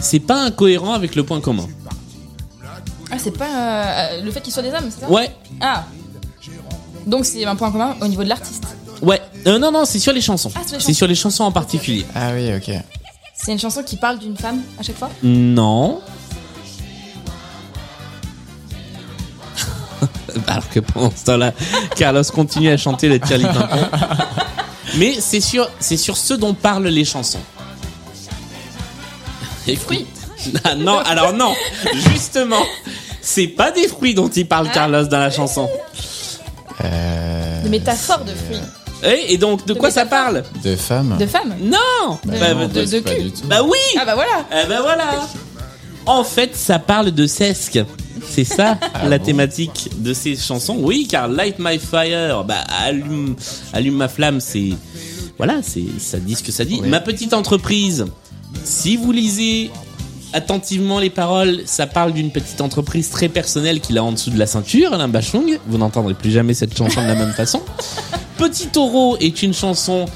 C'est pas incohérent avec le point commun. Ah, c'est pas euh, le fait qu'ils soient des hommes, c'est ça? Ouais. Ah. Donc c'est un point commun au niveau de l'artiste. Ouais. Euh, non, non, c'est sur les chansons. Ah, sur les c'est sur les chansons en particulier. Ah oui, ok. C'est une chanson qui parle d'une femme à chaque fois Non. Alors que pendant ce temps-là, Carlos continue à chanter le Tirli. Mais c'est sur, c'est sur ce dont parlent les chansons. Les fruits. Ah, non, alors non, justement, c'est pas des fruits dont il parle Carlos dans la chanson. Euh, Des métaphores de fruits. Et, et donc, de De quoi ça parle de femmes De femmes Non Bah Bah, non, de- de- de pas cul. du tout. bah oui Ah bah voilà Eh ben voilà En fait, ça parle de sesque. C'est ça la bon thématique de ces chansons. Oui, car Light My Fire, bah allume, allume ma flamme, c'est voilà, c'est ça dit ce que ça dit. Oui. Ma petite entreprise. Si vous lisez attentivement les paroles, ça parle d'une petite entreprise très personnelle qu'il a en dessous de la ceinture, Alain Bachung. Vous n'entendrez plus jamais cette chanson de la même façon. Petit taureau est une chanson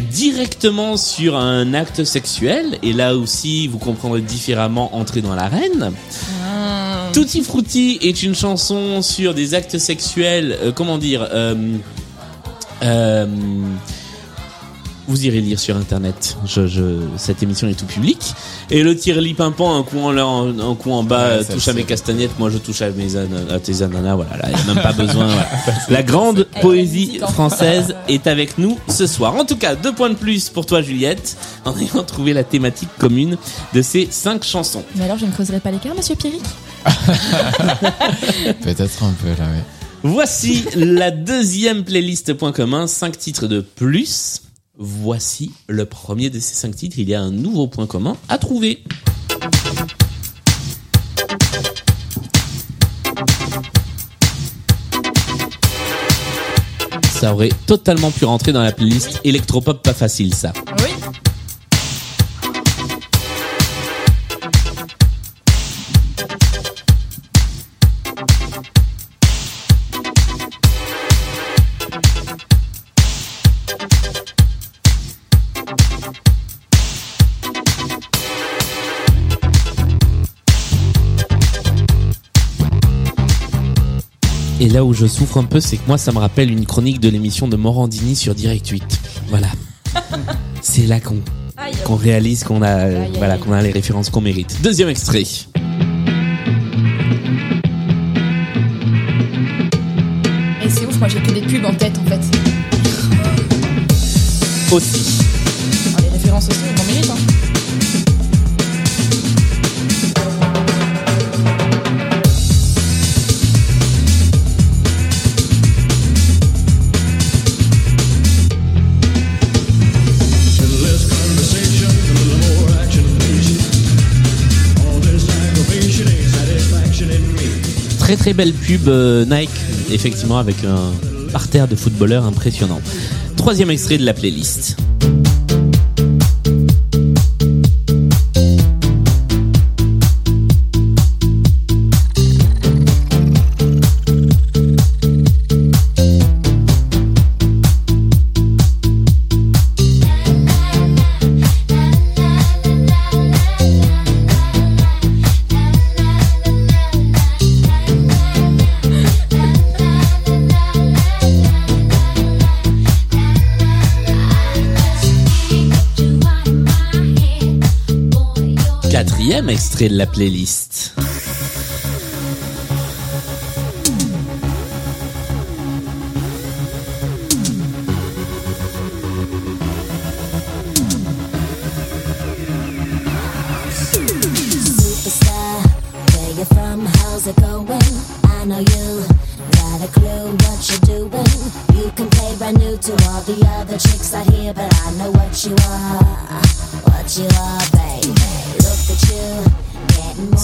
directement sur un acte sexuel et là aussi vous comprendrez différemment entrer dans l'arène. Tutti Frutti est une chanson sur des actes sexuels, euh, comment dire, euh, euh, vous irez lire sur internet. Je, je, cette émission est tout public. Et le tireli pimpant, un coup en là, un, un coup en bas, Ouais, ça, touche à mes castagnettes, moi je touche à mes ana- à tes ananas, voilà, là, il n'y a même pas besoin. voilà. La grande poésie française est avec nous ce soir. En tout cas, deux points de plus pour toi Juliette, en ayant trouvé la thématique commune de ces cinq chansons. Mais alors je ne creuserai pas l'écart, monsieur Pierrick? Peut-être un peu là, oui. Voici la deuxième playlist point commun, 5 titres de plus. Voici le premier de ces cinq titres. Il y a un nouveau point commun à trouver. Ça aurait totalement pu rentrer dans la playlist électropop pas facile ça. Là où je souffre un peu, c'est que moi, ça me rappelle une chronique de l'émission de Morandini sur Direct 8. Voilà. c'est là qu'on réalise qu'on a, aïe, voilà, aïe. qu'on a les références qu'on mérite. Deuxième extrait. Et c'est ouf, moi j'ai que des pubs en tête en fait. Aussi. Très très belle pub euh, Nike, effectivement, avec un parterre de footballeurs impressionnant. Troisième extrait de la playlist. De la playlist.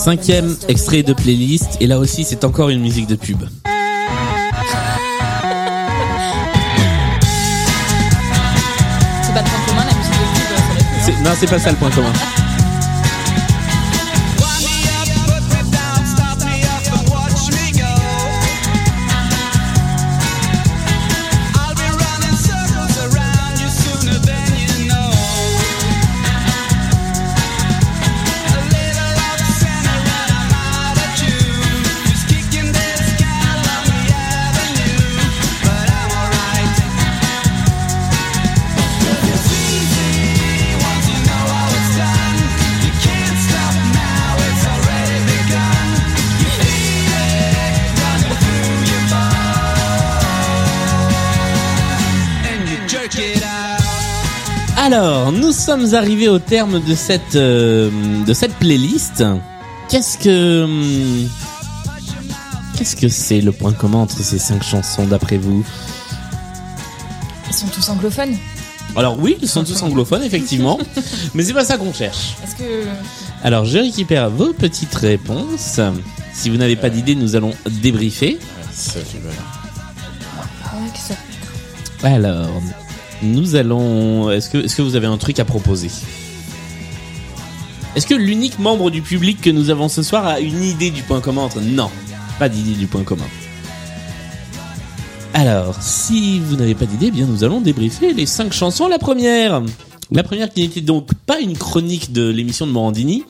Cinquième extrait de playlist, et là aussi c'est encore une musique de pub. C'est pas de point commun, la musique de pub. C'est- Non, c'est pas ça le point commun. Sommes arrivés au terme de cette euh, de cette playlist. Qu'est-ce que hum, qu'est-ce que c'est le point commun entre ces cinq chansons d'après vous? Ils sont tous anglophones. Alors oui, ils sont tous anglophones effectivement, mais c'est pas ça qu'on cherche. Est-ce que. Alors, je récupère vos petites réponses. Si vous n'avez pas d'idée, nous allons débriefer. Alors, nous allons. Est-ce que, est-ce que vous avez un truc à proposer? Est-ce que l'unique membre du public que nous avons ce soir a une idée du point commun entre Non, pas d'idée du point commun. Alors, si vous n'avez pas d'idée, eh bien nous allons débriefer les cinq chansons. La première, la première qui n'était donc pas une chronique de l'émission de Morandini.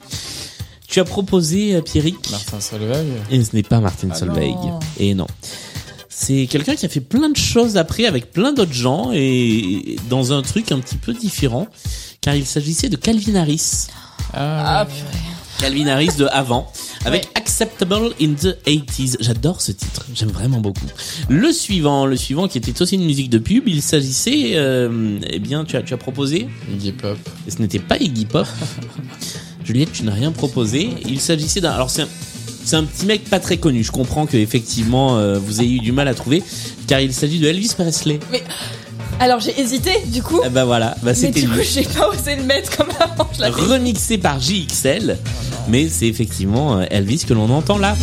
Tu as proposé euh, Pierrick. Martin Solveig Et ce n'est pas Martin Ah Solveig. Et non. C'est quelqu'un qui a fait plein de choses après avec plein d'autres gens et dans un truc un petit peu différent, car il s'agissait de Calvin Harris. Ah, purée. Calvin Harris de avant, avec Ouais. Acceptable in the 80s. J'adore ce titre, j'aime vraiment beaucoup. Le suivant, le suivant qui était aussi une musique de pub, il s'agissait, euh, eh bien, tu as, tu as proposé, Iggy Pop. et ce n'était pas Iggy Pop. Juliette, tu n'as rien proposé. Il s'agissait d'un. Alors c'est un, c'est un petit mec pas très connu. Je comprends que effectivement euh, vous ayez eu du mal à trouver, car il s'agit de Elvis Presley. Alors j'ai hésité, du coup. Eh ben voilà, bah mais c'était du coup, j'ai pas osé le mettre comme avant. Je l'avais Remixé par JXL, mais c'est effectivement euh, Elvis que l'on entend là.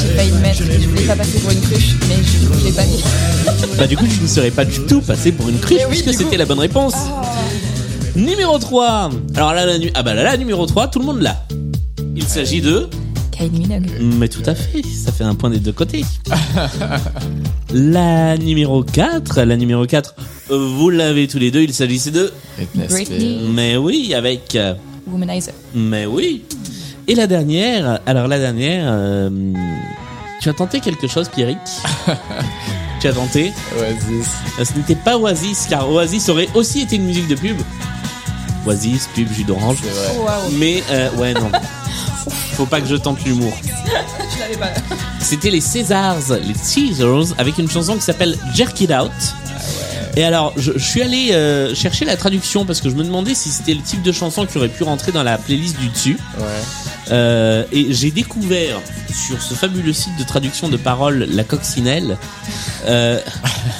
J'ai failli le mettre et je voulais pas passer pour une cruche, mais je, je l'ai pas mis. Bah du coup tu ne serais pas du tout passé pour une cruche oui, puisque du c'était la bonne réponse. Numéro 3. Alors là, la, nu- ah bah là, la numéro 3, tout le monde l'a. Il s'agit de... Kylie Minogue. Mais tout à fait, ça fait un point des deux côtés. la numéro 4, la numéro 4, euh, vous l'avez tous les deux, il s'agissait de... Britney. Mais oui, avec... euh, Womanizer. Mais oui. Et la dernière, alors la dernière, euh, tu as tenté quelque chose, Pierrick? Tu as tenté? Oasis. Ce n'était pas Oasis, car Oasis aurait aussi été une musique de pub. Oasis, pub, jus d'orange. Oh. Mais, euh, ouais, non. Faut pas que je tente l'humour. Je l'avais pas. C'était les Césars, les Caesars, avec une chanson qui s'appelle Jerk It Out. Et alors, je, je suis allé euh, chercher la traduction parce que je me demandais si c'était le type de chanson qui aurait pu rentrer dans la playlist du dessus. Ouais. Euh, et j'ai découvert sur ce fabuleux site de traduction de paroles, la coccinelle, euh,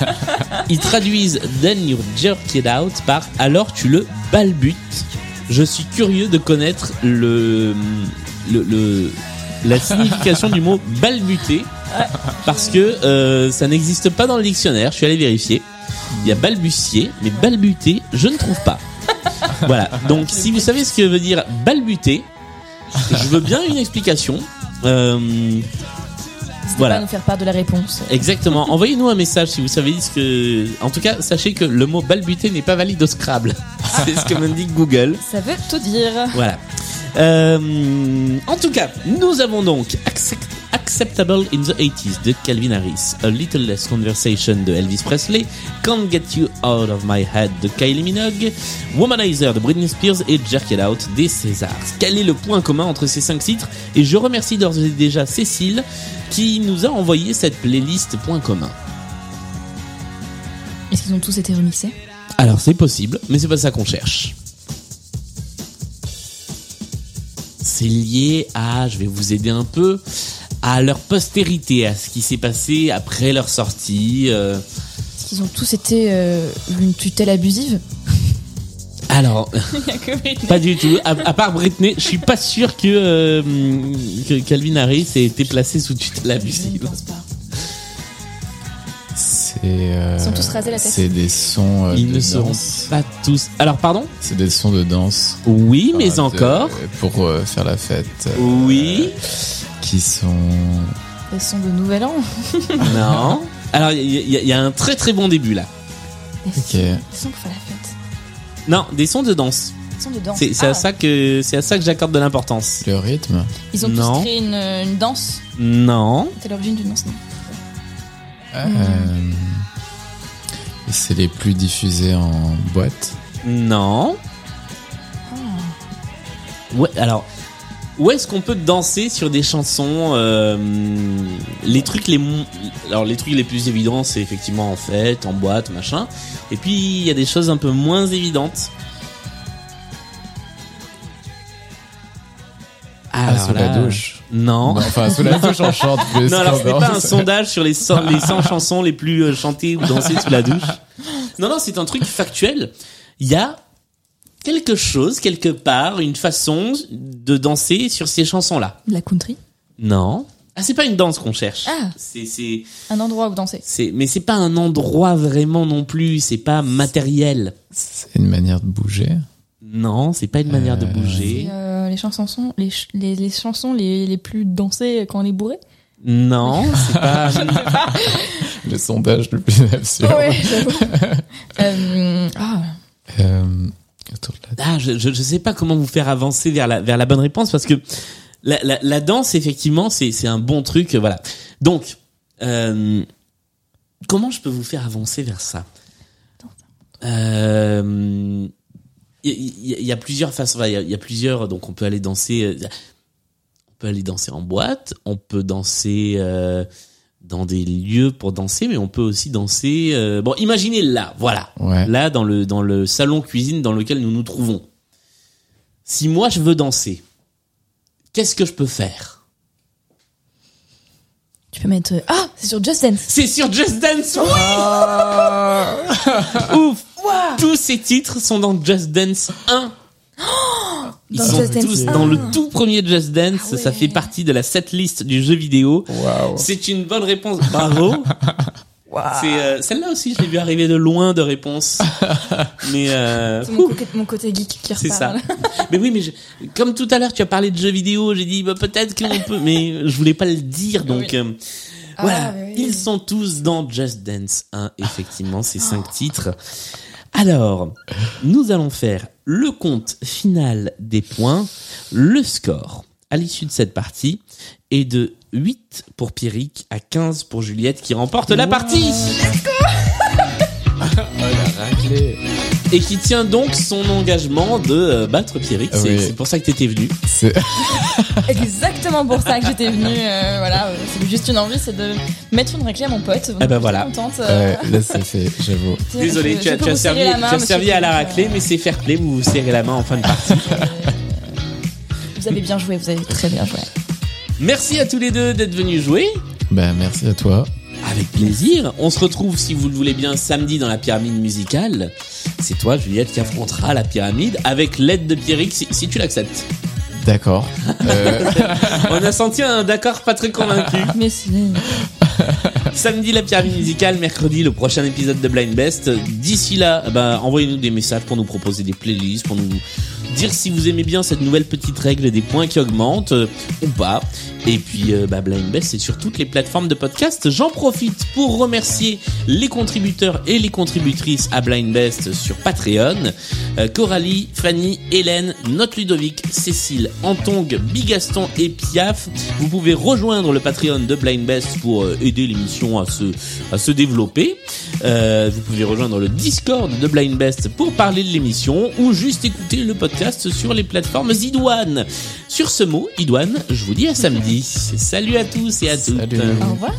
ils traduisent Then you jerk it out par alors tu le balbutes. Je suis curieux de connaître le, la signification du mot balbuter parce que euh, ça n'existe pas dans le dictionnaire. Je suis allé vérifier. Il y a balbutier, mais balbuter, je ne trouve pas. Voilà. Donc, si vous savez ce que veut dire balbuter, je veux bien une explication. Euh, Voilà. pas nous faire part de la réponse. exactement. Envoyez-nous un message si vous savez ce que. En tout cas, sachez que le mot balbuter n'est pas valide au Scrabble. C'est ce que m'indique Google. Ça veut tout dire. Voilà. Euh, en tout cas, nous avons donc Accept- Acceptable in the 80s de Calvin Harris, A Little Less Conversation de Elvis Presley, Can't Get You Out of My Head de Kylie Minogue, Womanizer de Britney Spears et Jerk It Out des Césars. Quel est le point commun entre ces cinq titres? Et je remercie d'ores et déjà Cécile qui nous a envoyé cette playlist point commun. Est-ce qu'ils ont tous été remixés? Alors c'est possible, mais c'est pas ça qu'on cherche. C'est lié à, je vais vous aider un peu, à leur postérité, à ce qui s'est passé après leur sortie. euh. Est-ce qu'ils ont tous été euh, une tutelle abusive Alors, Il y a que Britney. pas du tout. À, à part Britney, je suis pas sûr que, euh, que Calvin Harris ait été placé sous tutelle Je ne abusive. pense pas. C'est. euh, Ils sont tous rasés la tête. C'est des sons euh, Ils de ne seront pas tous. Alors, pardon? C'est des sons de danse. Oui, mais Enfin, de- encore. Pour euh, faire la fête. euh, Oui. Qui sont. Des sons de Nouvel An. Non. Alors, il y, a- il y a un très très bon début là. Des Ok. sons, des sons pour faire la fête. Non, des sons de danse. Des sons de danse. C'est c'est Ah, à ça que c'est à ça que j'accorde de l'importance. Le rythme. Ils ont Non. tous créé une, une danse. Non. C'est l'origine d'une danse, non Euh, c'est les plus diffusés en boîte. Non. Ouais, alors où est-ce qu'on peut danser sur des chansons euh, Les trucs les alors les trucs les plus évidents, c'est effectivement en fête, en boîte, machin. Et puis il y a des choses un peu moins évidentes. Ah, sous la douche. Non. Enfin, sous la douche, on chante. Non, alors n'est pas un sondage sur les 100, les 100 chansons les plus euh, chantées ou dansées sous la douche. Non, non, c'est un truc factuel. Il y a quelque chose, quelque part, une façon de danser sur ces chansons-là. La country. Non. Ah, c'est pas une danse qu'on cherche. Ah. C'est, c'est, Un endroit où danser. c'est, mais c'est pas un endroit vraiment non plus. C'est pas matériel. C'est une manière de bouger. Non, c'est pas une manière de Euh, bouger. Euh, les chansons sont les, ch- les, les chansons les, les plus dansées quand on est bourré. Non, c'est pas. Le sondage le plus absurde. j'avoue. euh, ah, Euh, Ah, je, je sais pas comment vous faire avancer vers la, vers la bonne réponse parce que la, la, danse, effectivement, c'est, un bon truc. euh, Voilà. Donc, euh, comment je peux vous faire avancer vers ça? Euh, Il y, y- a plusieurs façons. Il y, a- plusieurs. Donc, on peut aller danser. euh, On peut aller danser en boîte. On peut danser euh, dans des lieux pour danser, mais on peut aussi danser. euh, bon, imaginez là, voilà Ouais. là dans le dans le salon cuisine dans lequel nous nous trouvons. Si moi je veux danser, qu'est-ce que je peux faire? Tu peux mettre. euh, Ah, c'est sur Just Dance. C'est sur Just Dance. Oui Ouf Tous ces titres sont dans Just Dance 1. Ils Dans sont Just tous 1. dans le tout premier Just Dance. Ah Ça fait partie de la setlist du jeu vidéo. Waouh. C'est une bonne réponse. Bravo. C'est euh, celle-là aussi, je l'ai vu arriver de loin de réponse. Mais euh, C'est mon, côté- mon côté geek qui C'est ça. mais oui, mais je- comme tout à l'heure, tu as parlé de jeux vidéo, j'ai dit bah, peut-être qu'on peut, mais je voulais pas le dire, donc euh, Ah, voilà. oui. Ils sont tous dans Just Dance 1, effectivement, ces cinq titres. Alors, nous allons faire le compte final des points. Le score à l'issue de cette partie est de 8 pour Pierrick à 15 pour Juliette qui remporte la partie. Oh, la raclée. Et qui tient donc son engagement de euh, battre Pierrick. C'est Oui. c'est pour ça que t'étais venu. C'est Exactement pour ça que j'étais venue. euh, voilà, euh, c'est juste une envie, c'est de mettre une raclée à mon pote. Donc, Eh ben je suis voilà. contente. euh, ouais, là c'est fait, j'avoue. Désolé, je- tu je as, peux tu as vous serrer servi, la main, tu as monsieur servi à la Pierrick, raclée, euh, mais c'est fair play, vous vous serrez la main en fin de partie. Vous avez bien joué, vous avez très bien joué. Merci à tous les deux d'être venus jouer. Bah merci à toi. Avec plaisir. On se retrouve, si vous le voulez bien, samedi dans la pyramide musicale. C'est toi, Juliette, qui affrontera la pyramide avec l'aide de Pierrick, si, si tu l'acceptes. D'accord. Euh, On a senti un d'accord pas très convaincu. Mais si. Samedi, la pyramide musicale. Mercredi, le prochain épisode de Blind Best. D'ici là, bah, envoyez-nous des messages pour nous proposer des playlists, pour nous dire si vous aimez bien cette nouvelle petite règle des points qui augmentent euh, ou pas. Et puis, euh, bah, Blind Best, c'est sur toutes les plateformes de podcast. J'en profite pour remercier les contributeurs et les contributrices à Blind Best sur Patreon. Euh, Coralie, Fanny, Hélène, Note Ludovic, Cécile, Antong, Bigaston et Piaf. Vous pouvez rejoindre le Patreon de Blind Best pour euh, aider l'émission à se, à se développer. Euh, vous pouvez rejoindre le Discord de Blind Best pour parler de l'émission ou juste écouter le podcast sur les plateformes iDouane. Sur ce mot, iDouane, je vous dis à samedi. Salut à tous et à toutes. Salut. Au revoir.